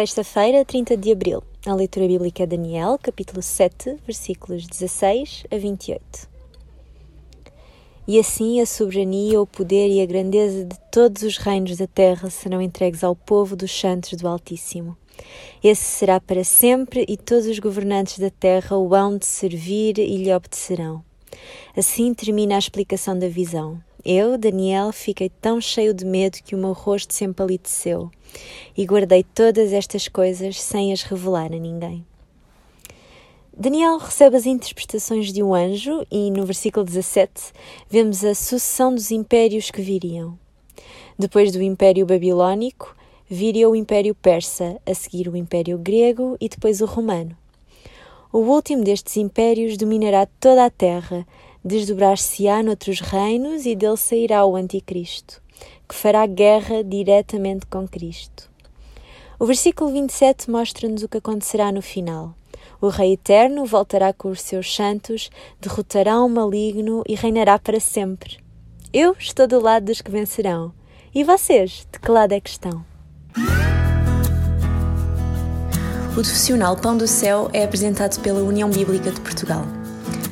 Sexta-feira, 30 de abril. A leitura bíblica é Daniel, capítulo 7, versículos 16 a 28. E assim a soberania, o poder e a grandeza de todos os reinos da terra serão entregues ao povo dos santos do Altíssimo. Esse será para sempre, e todos os governantes da terra o hão de servir e lhe obedecerão. Assim termina a explicação da visão. Eu, Daniel, fiquei tão cheio de medo que o meu rosto se empaliteceu, e guardei todas estas coisas sem as revelar a ninguém. Daniel recebe as interpretações de um anjo e no versículo 17 vemos a sucessão dos impérios que viriam. Depois do Império Babilônico, viria o Império Persa, a seguir o Império Grego e depois o Romano. O último destes impérios dominará toda a terra, desdobrar-se-á noutros reinos e dele sairá o Anticristo, que fará guerra diretamente com Cristo. O versículo 27 mostra-nos o que acontecerá no final. O Rei Eterno voltará com os seus santos, derrotará o maligno e reinará para sempre. Eu estou do lado dos que vencerão. E vocês, de que lado é que estão? O profissional Pão do Céu é apresentado pela União Bíblica de Portugal.